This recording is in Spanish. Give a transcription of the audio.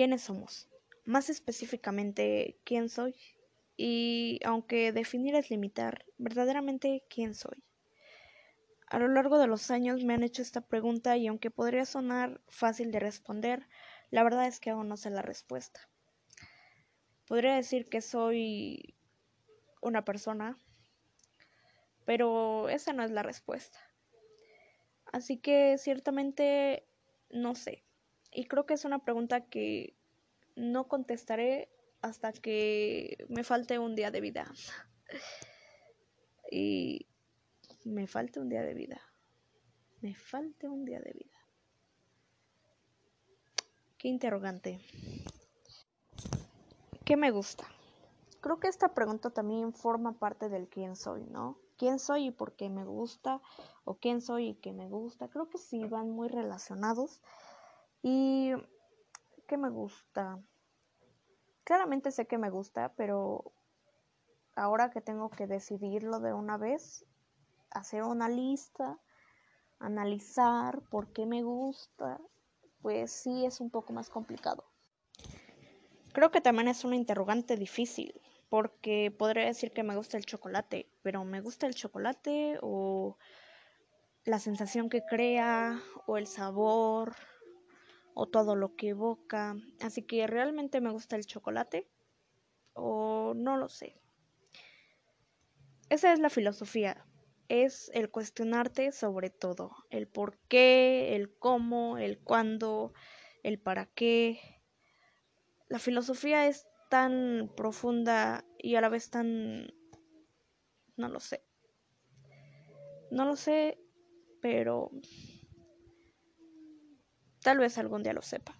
quiénes somos, más específicamente quién soy y aunque definir es limitar, verdaderamente quién soy. A lo largo de los años me han hecho esta pregunta y aunque podría sonar fácil de responder, la verdad es que aún no sé la respuesta. Podría decir que soy una persona, pero esa no es la respuesta. Así que ciertamente no sé. Y creo que es una pregunta que no contestaré hasta que me falte un día de vida. y me falte un día de vida. Me falte un día de vida. Qué interrogante. ¿Qué me gusta? Creo que esta pregunta también forma parte del quién soy, ¿no? ¿Quién soy y por qué me gusta? ¿O quién soy y qué me gusta? Creo que sí van muy relacionados. ¿Y qué me gusta? Claramente sé que me gusta, pero ahora que tengo que decidirlo de una vez, hacer una lista, analizar por qué me gusta, pues sí es un poco más complicado. Creo que también es una interrogante difícil, porque podría decir que me gusta el chocolate, pero ¿me gusta el chocolate o la sensación que crea o el sabor o todo lo que evoca? Así que realmente me gusta el chocolate o no lo sé. Esa es la filosofía es el cuestionarte sobre todo, el por qué, el cómo, el cuándo, el para qué. La filosofía es tan profunda y a la vez tan... no lo sé. No lo sé, pero tal vez algún día lo sepa.